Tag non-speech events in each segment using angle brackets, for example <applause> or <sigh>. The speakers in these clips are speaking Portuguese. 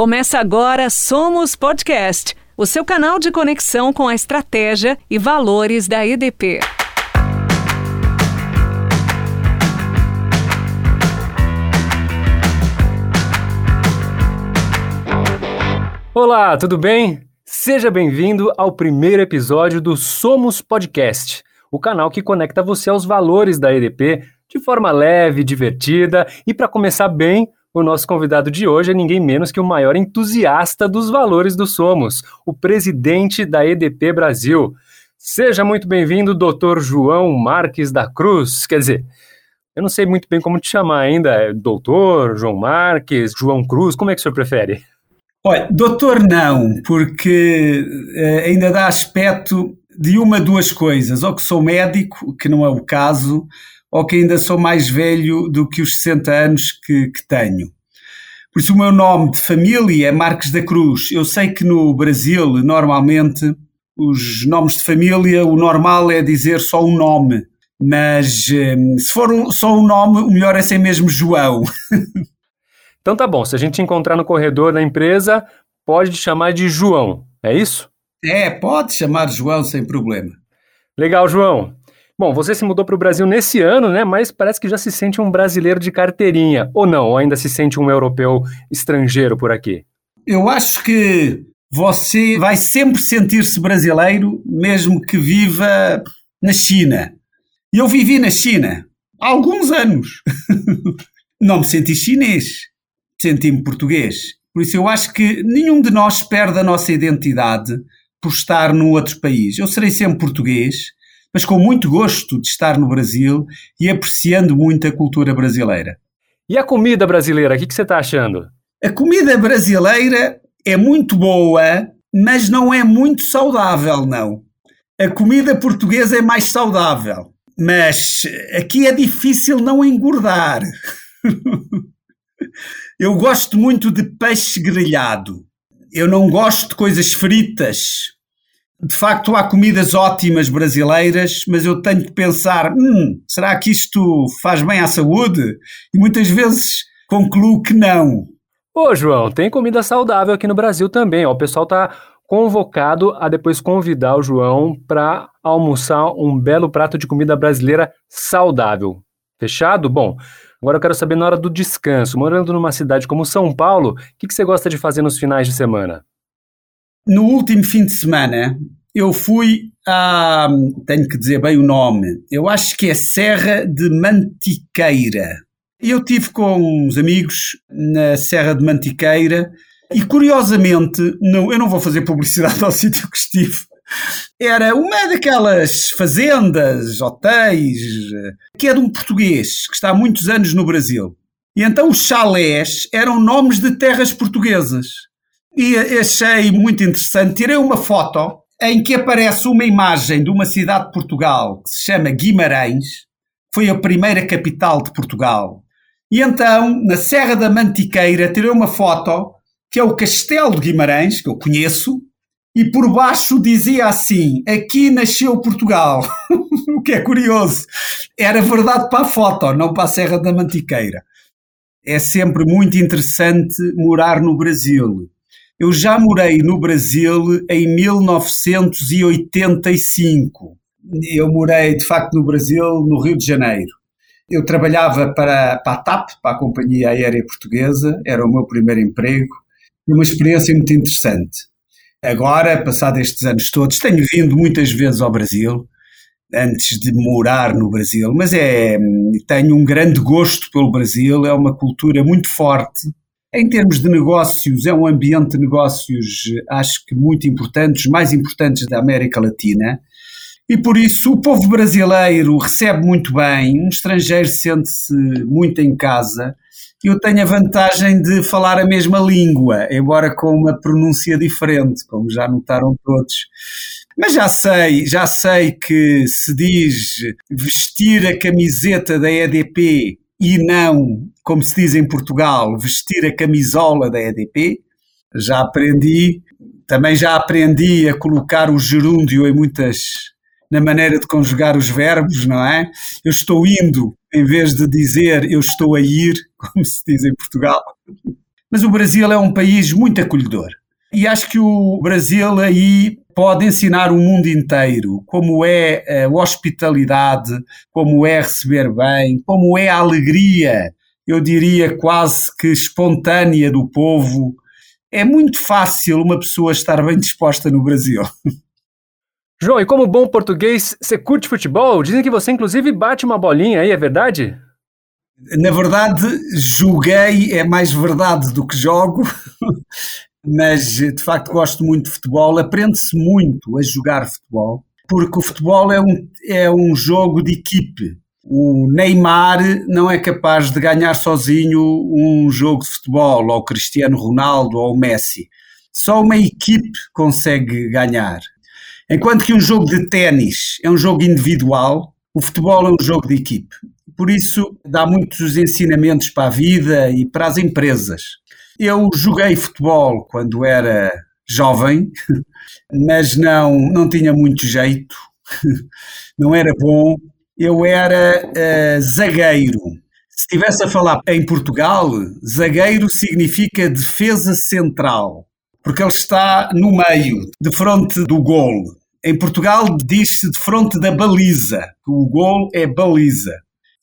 Começa agora Somos Podcast, o seu canal de conexão com a estratégia e valores da EDP. Olá, tudo bem? Seja bem-vindo ao primeiro episódio do Somos Podcast, o canal que conecta você aos valores da EDP de forma leve, divertida e para começar bem, o nosso convidado de hoje é ninguém menos que o maior entusiasta dos valores do Somos, o presidente da EDP Brasil. Seja muito bem-vindo, doutor João Marques da Cruz. Quer dizer, eu não sei muito bem como te chamar ainda. É doutor, João Marques, João Cruz, como é que o senhor prefere? Olha, doutor não, porque eh, ainda dá aspecto de uma, duas coisas. Ou que sou médico, que não é o caso, ou que ainda sou mais velho do que os 60 anos que, que tenho. Por isso, o meu nome de família é Marques da Cruz. Eu sei que no Brasil, normalmente, os nomes de família, o normal é dizer só um nome. Mas hum, se for um, só um nome, o melhor é ser mesmo João. <laughs> então tá bom, se a gente encontrar no corredor da empresa, pode chamar de João, é isso? É, pode chamar João sem problema. Legal, João. Bom, você se mudou para o Brasil nesse ano, né? Mas parece que já se sente um brasileiro de carteirinha. Ou não? Ou ainda se sente um europeu estrangeiro por aqui? Eu acho que você vai sempre sentir-se brasileiro, mesmo que viva na China. Eu vivi na China há alguns anos. <laughs> não me senti chinês, senti-me português. Por isso eu acho que nenhum de nós perde a nossa identidade por estar num outro país. Eu serei sempre português mas com muito gosto de estar no Brasil e apreciando muito a cultura brasileira. E a comida brasileira, o que, que você está achando? A comida brasileira é muito boa, mas não é muito saudável, não. A comida portuguesa é mais saudável, mas aqui é difícil não engordar. <laughs> Eu gosto muito de peixe grelhado. Eu não gosto de coisas fritas, de facto há comidas ótimas brasileiras, mas eu tenho que pensar, hum, será que isto faz bem à saúde? E muitas vezes concluo que não. Ô João, tem comida saudável aqui no Brasil também. Ó. O pessoal está convocado a depois convidar o João para almoçar um belo prato de comida brasileira saudável. Fechado? Bom, agora eu quero saber na hora do descanso. Morando numa cidade como São Paulo, o que, que você gosta de fazer nos finais de semana? No último fim de semana, eu fui a. Tenho que dizer bem o nome. Eu acho que é Serra de Mantiqueira. Eu tive com uns amigos na Serra de Mantiqueira e, curiosamente, não, eu não vou fazer publicidade <laughs> ao sítio que estive. Era uma daquelas fazendas, hotéis, que é de um português que está há muitos anos no Brasil. E então os chalés eram nomes de terras portuguesas. E achei muito interessante. Tirei uma foto em que aparece uma imagem de uma cidade de Portugal que se chama Guimarães, foi a primeira capital de Portugal. E então, na Serra da Mantiqueira, tirei uma foto que é o Castelo de Guimarães, que eu conheço, e por baixo dizia assim: Aqui nasceu Portugal. <laughs> o que é curioso. Era verdade para a foto, não para a Serra da Mantiqueira. É sempre muito interessante morar no Brasil. Eu já morei no Brasil em 1985. Eu morei, de facto, no Brasil, no Rio de Janeiro. Eu trabalhava para, para a TAP, para a Companhia Aérea Portuguesa, era o meu primeiro emprego, uma experiência muito interessante. Agora, passados estes anos todos, tenho vindo muitas vezes ao Brasil, antes de morar no Brasil, mas é, tenho um grande gosto pelo Brasil, é uma cultura muito forte, em termos de negócios, é um ambiente de negócios, acho que muito importantes, mais importantes da América Latina. E por isso o povo brasileiro recebe muito bem, um estrangeiro sente-se muito em casa. Eu tenho a vantagem de falar a mesma língua, embora com uma pronúncia diferente, como já notaram todos. Mas já sei, já sei que se diz vestir a camiseta da EDP e não, como se diz em Portugal, vestir a camisola da EDP. Já aprendi, também já aprendi a colocar o gerúndio em muitas na maneira de conjugar os verbos, não é? Eu estou indo, em vez de dizer eu estou a ir, <laughs> como se diz em Portugal. Mas o Brasil é um país muito acolhedor. E acho que o Brasil aí pode ensinar o mundo inteiro como é a hospitalidade, como é receber bem, como é a alegria, eu diria quase que espontânea do povo. É muito fácil uma pessoa estar bem disposta no Brasil. <laughs> João, e como bom português, você curte futebol? Dizem que você inclusive bate uma bolinha aí, é verdade? Na verdade, joguei, é mais verdade do que jogo, <laughs> mas de facto gosto muito de futebol. Aprende-se muito a jogar futebol, porque o futebol é um, é um jogo de equipe. O Neymar não é capaz de ganhar sozinho um jogo de futebol, ou o Cristiano Ronaldo ou o Messi. Só uma equipe consegue ganhar. Enquanto que um jogo de ténis é um jogo individual, o futebol é um jogo de equipe. Por isso, dá muitos ensinamentos para a vida e para as empresas. Eu joguei futebol quando era jovem, <laughs> mas não, não tinha muito jeito, <laughs> não era bom. Eu era uh, zagueiro. Se estivesse a falar em Portugal, zagueiro significa defesa central, porque ele está no meio, de frente do gol. Em Portugal diz-se de frente da baliza, o gol é baliza.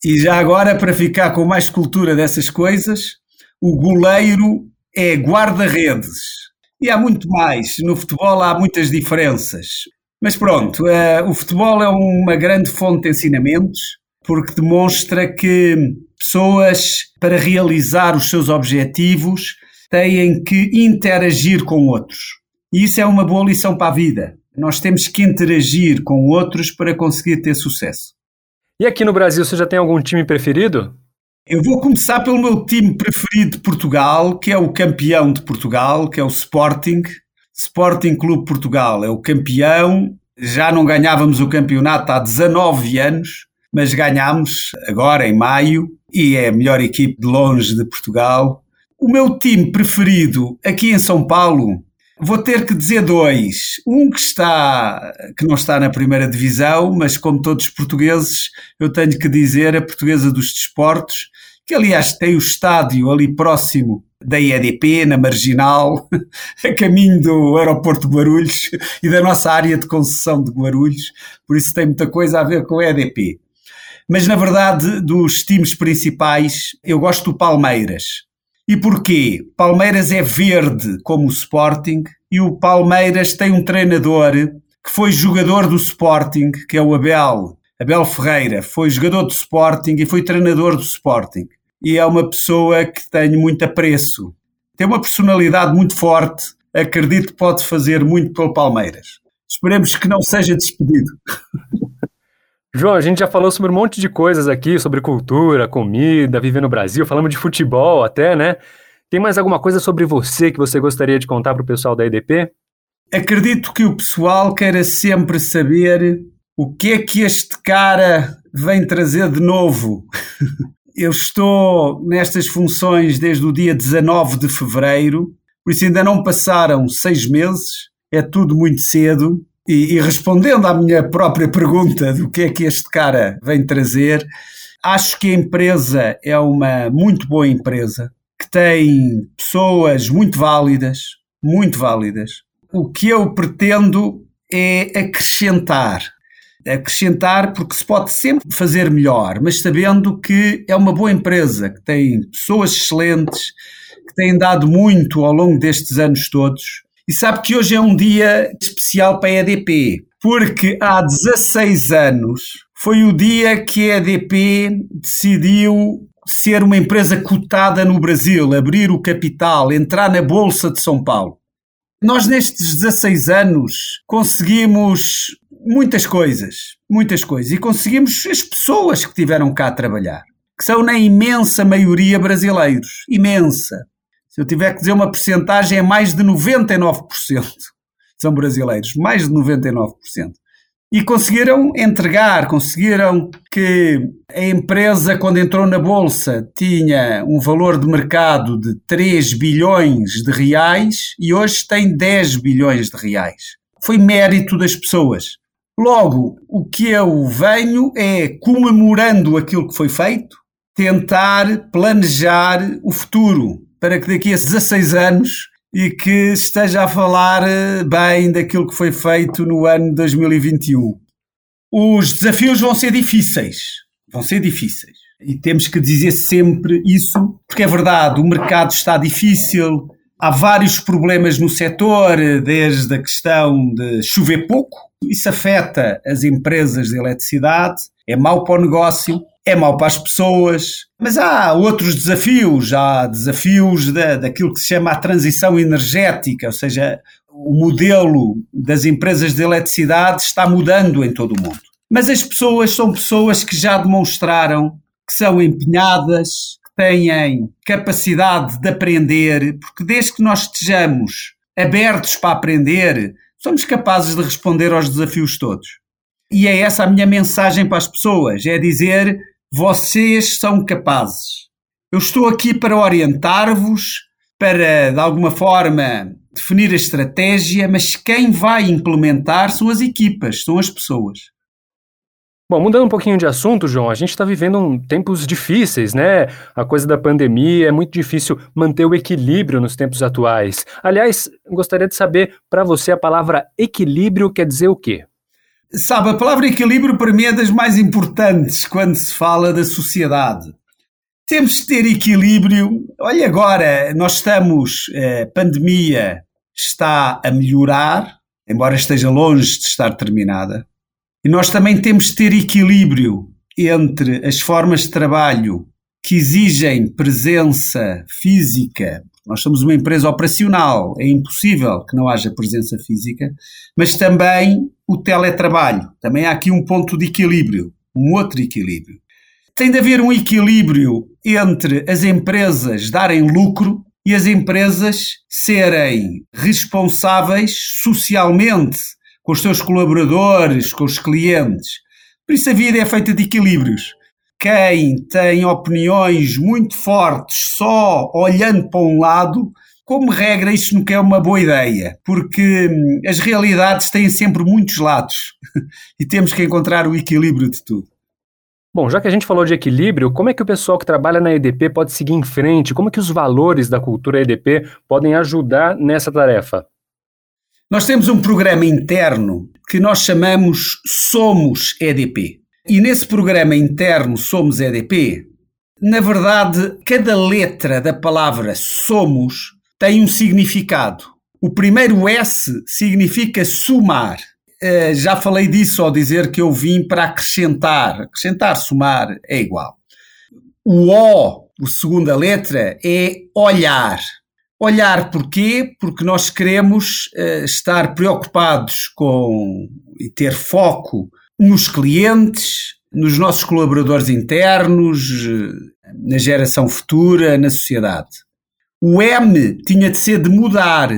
E já agora, para ficar com mais cultura dessas coisas, o goleiro é guarda-redes. E há muito mais. No futebol há muitas diferenças. Mas pronto, uh, o futebol é uma grande fonte de ensinamentos, porque demonstra que pessoas, para realizar os seus objetivos, têm que interagir com outros. E isso é uma boa lição para a vida. Nós temos que interagir com outros para conseguir ter sucesso. E aqui no Brasil, você já tem algum time preferido? Eu vou começar pelo meu time preferido de Portugal, que é o campeão de Portugal, que é o Sporting. Sporting Clube Portugal é o campeão. Já não ganhávamos o campeonato há 19 anos, mas ganhámos agora em maio e é a melhor equipe de longe de Portugal. O meu time preferido aqui em São Paulo Vou ter que dizer dois. Um que está, que não está na primeira divisão, mas como todos os portugueses, eu tenho que dizer a portuguesa dos desportos, que aliás tem o estádio ali próximo da EDP, na Marginal, <laughs> a caminho do aeroporto de Guarulhos <laughs> e da nossa área de concessão de Guarulhos, por isso tem muita coisa a ver com a EDP. Mas na verdade, dos times principais, eu gosto do Palmeiras. E porquê? Palmeiras é verde como o Sporting e o Palmeiras tem um treinador que foi jogador do Sporting, que é o Abel, Abel Ferreira, foi jogador do Sporting e foi treinador do Sporting. E é uma pessoa que tenho muito apreço. Tem uma personalidade muito forte, acredito que pode fazer muito pelo Palmeiras. Esperemos que não seja despedido. <laughs> João, a gente já falou sobre um monte de coisas aqui, sobre cultura, comida, viver no Brasil, falamos de futebol até, né? Tem mais alguma coisa sobre você que você gostaria de contar para o pessoal da EDP? Acredito que o pessoal queira sempre saber o que é que este cara vem trazer de novo. <laughs> Eu estou nestas funções desde o dia 19 de fevereiro, por isso ainda não passaram seis meses, é tudo muito cedo. E, e, respondendo à minha própria pergunta do que é que este cara vem trazer, acho que a empresa é uma muito boa empresa, que tem pessoas muito válidas, muito válidas. O que eu pretendo é acrescentar. Acrescentar porque se pode sempre fazer melhor, mas sabendo que é uma boa empresa, que tem pessoas excelentes, que têm dado muito ao longo destes anos todos e sabe que hoje é um dia especial para a EDP, porque há 16 anos foi o dia que a EDP decidiu ser uma empresa cotada no Brasil, abrir o capital, entrar na Bolsa de São Paulo. Nós, nestes 16 anos, conseguimos muitas coisas, muitas coisas, e conseguimos as pessoas que tiveram cá a trabalhar, que são na imensa maioria brasileiros, imensa. Se eu tiver que dizer uma percentagem, é mais de 99% são brasileiros, mais de 99%. E conseguiram entregar, conseguiram que a empresa, quando entrou na Bolsa, tinha um valor de mercado de 3 bilhões de reais e hoje tem 10 bilhões de reais. Foi mérito das pessoas. Logo, o que eu venho é, comemorando aquilo que foi feito, tentar planejar o futuro para que daqui a 16 anos e que esteja a falar eh, bem daquilo que foi feito no ano 2021. Os desafios vão ser difíceis, vão ser difíceis. E temos que dizer sempre isso, porque é verdade, o mercado está difícil, há vários problemas no setor, desde a questão de chover pouco, isso afeta as empresas de eletricidade, é mau para o negócio, é mau para as pessoas, mas há outros desafios, há desafios da, daquilo que se chama a transição energética, ou seja, o modelo das empresas de eletricidade está mudando em todo o mundo. Mas as pessoas são pessoas que já demonstraram que são empenhadas, que têm capacidade de aprender, porque desde que nós estejamos abertos para aprender, somos capazes de responder aos desafios todos. E é essa a minha mensagem para as pessoas: é dizer, vocês são capazes. Eu estou aqui para orientar-vos, para, de alguma forma, definir a estratégia, mas quem vai implementar são as equipas, são as pessoas. Bom, mudando um pouquinho de assunto, João, a gente está vivendo um, tempos difíceis, né? A coisa da pandemia, é muito difícil manter o equilíbrio nos tempos atuais. Aliás, gostaria de saber, para você, a palavra equilíbrio quer dizer o quê? Sabe, a palavra equilíbrio para mim é das mais importantes quando se fala da sociedade. Temos de ter equilíbrio. Olha, agora nós estamos, a eh, pandemia está a melhorar, embora esteja longe de estar terminada. E nós também temos de ter equilíbrio entre as formas de trabalho que exigem presença física. Nós somos uma empresa operacional, é impossível que não haja presença física, mas também o teletrabalho. Também há aqui um ponto de equilíbrio, um outro equilíbrio. Tem de haver um equilíbrio entre as empresas darem lucro e as empresas serem responsáveis socialmente com os seus colaboradores, com os clientes. Por isso a vida é feita de equilíbrios. Quem tem opiniões muito fortes só olhando para um lado, como regra, isso nunca é uma boa ideia, porque hum, as realidades têm sempre muitos lados <laughs> e temos que encontrar o equilíbrio de tudo. Bom, já que a gente falou de equilíbrio, como é que o pessoal que trabalha na EDP pode seguir em frente? Como é que os valores da cultura EDP podem ajudar nessa tarefa? Nós temos um programa interno que nós chamamos Somos EDP. E nesse programa interno Somos EDP, na verdade, cada letra da palavra somos tem um significado. O primeiro S significa somar. Uh, já falei disso ao dizer que eu vim para acrescentar. Acrescentar, somar é igual. O O, a segunda letra, é olhar. Olhar porquê? Porque nós queremos uh, estar preocupados com e ter foco nos clientes, nos nossos colaboradores internos, uh, na geração futura, na sociedade. O M tinha de ser de mudar,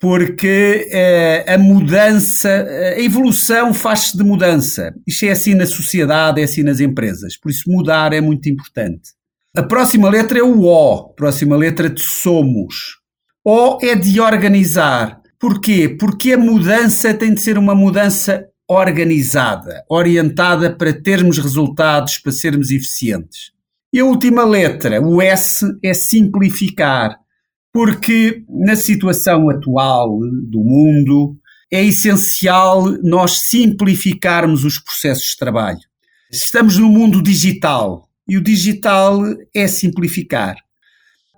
porque uh, a mudança, a evolução faz-se de mudança. Isto é assim na sociedade, é assim nas empresas. Por isso, mudar é muito importante. A próxima letra é o O, próxima letra de somos ou é de organizar. Porquê? Porque a mudança tem de ser uma mudança organizada, orientada para termos resultados, para sermos eficientes. E a última letra, o S, é simplificar, porque na situação atual do mundo é essencial nós simplificarmos os processos de trabalho. Estamos no mundo digital e o digital é simplificar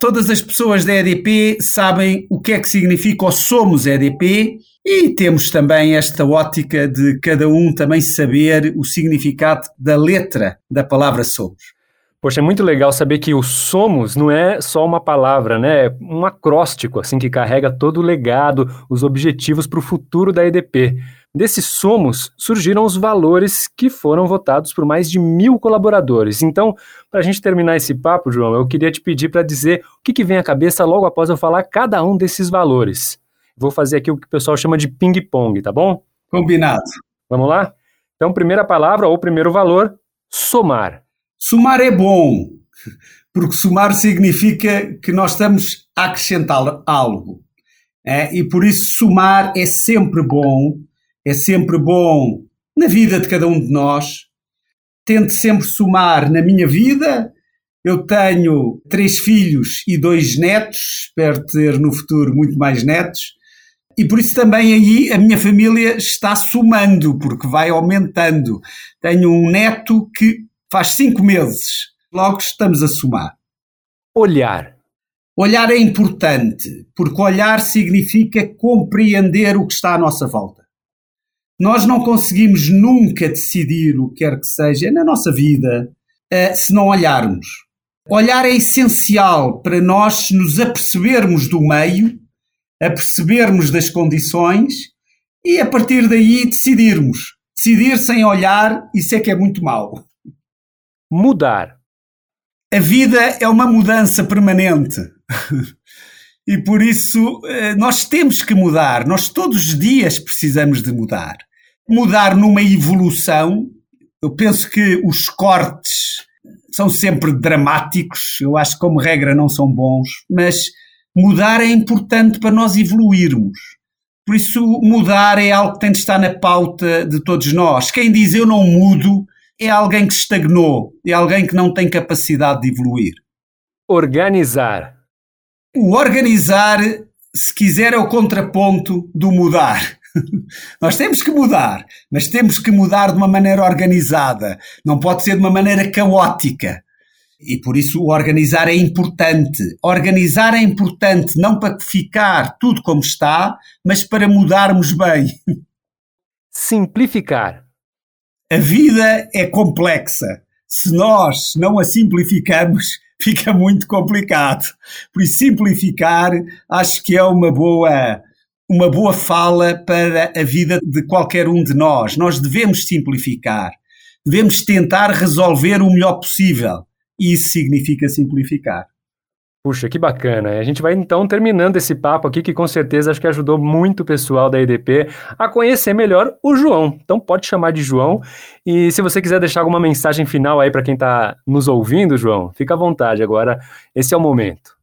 todas as pessoas da EDP sabem o que é que significa o somos EDP e temos também esta ótica de cada um também saber o significado da letra da palavra somos. Poxa, é muito legal saber que o somos não é só uma palavra, né? É um acróstico assim que carrega todo o legado, os objetivos para o futuro da EDP. Desses somos surgiram os valores que foram votados por mais de mil colaboradores. Então, para a gente terminar esse papo, João, eu queria te pedir para dizer o que, que vem à cabeça logo após eu falar cada um desses valores. Vou fazer aqui o que o pessoal chama de ping-pong, tá bom? Combinado. Vamos lá? Então, primeira palavra ou primeiro valor, somar. Somar é bom, porque somar significa que nós estamos a acrescentar algo. É? E por isso, somar é sempre bom é sempre bom na vida de cada um de nós. Tento sempre somar na minha vida Eu tenho três filhos e dois netos, espero ter no futuro muito mais netos. E por isso também aí a minha família está somando, porque vai aumentando. Tenho um neto que faz cinco meses, logo estamos a somar. Olhar. Olhar é importante, porque olhar significa compreender o que está à nossa volta. Nós não conseguimos nunca decidir o que quer que seja na nossa vida eh, se não olharmos. Olhar é essencial para nós nos apercebermos do meio, apercebermos das condições e a partir daí decidirmos. Decidir sem olhar, isso é que é muito mau. Mudar. A vida é uma mudança permanente. <laughs> e por isso eh, nós temos que mudar. Nós todos os dias precisamos de mudar. Mudar numa evolução. Eu penso que os cortes são sempre dramáticos, eu acho que como regra não são bons, mas mudar é importante para nós evoluirmos. Por isso, mudar é algo que tem de estar na pauta de todos nós. Quem diz eu não mudo é alguém que estagnou, é alguém que não tem capacidade de evoluir. Organizar. O organizar, se quiser, é o contraponto do mudar. <laughs> Nós temos que mudar, mas temos que mudar de uma maneira organizada, não pode ser de uma maneira caótica. E por isso o organizar é importante. Organizar é importante não para ficar tudo como está, mas para mudarmos bem. Simplificar. A vida é complexa. Se nós não a simplificamos, <laughs> fica muito complicado. Por isso, simplificar acho que é uma boa uma boa fala para a vida de qualquer um de nós. Nós devemos simplificar, devemos tentar resolver o melhor possível. Isso significa simplificar. Puxa, que bacana. A gente vai então terminando esse papo aqui, que com certeza acho que ajudou muito o pessoal da EDP a conhecer melhor o João. Então pode chamar de João. E se você quiser deixar alguma mensagem final aí para quem está nos ouvindo, João, fica à vontade agora. Esse é o momento.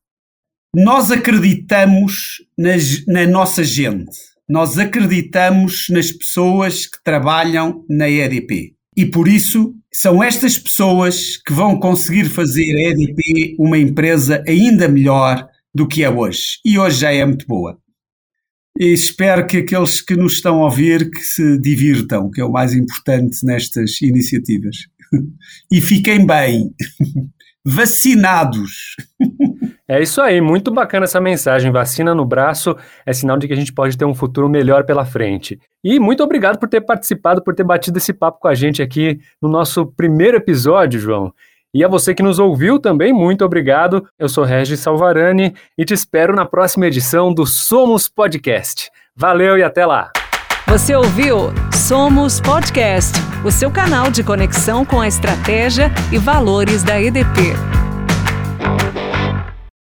Nós acreditamos nas, na nossa gente, nós acreditamos nas pessoas que trabalham na EDP. E por isso são estas pessoas que vão conseguir fazer a EDP uma empresa ainda melhor do que é hoje. E hoje já é muito boa. E espero que aqueles que nos estão a ouvir que se divirtam, que é o mais importante nestas iniciativas. <laughs> E fiquem bem, <laughs> vacinados. É isso aí, muito bacana essa mensagem. Vacina no braço é sinal de que a gente pode ter um futuro melhor pela frente. E muito obrigado por ter participado, por ter batido esse papo com a gente aqui no nosso primeiro episódio, João. E a você que nos ouviu também, muito obrigado. Eu sou Regis Salvarani e te espero na próxima edição do Somos Podcast. Valeu e até lá! Você ouviu Somos Podcast, o seu canal de conexão com a estratégia e valores da EDP.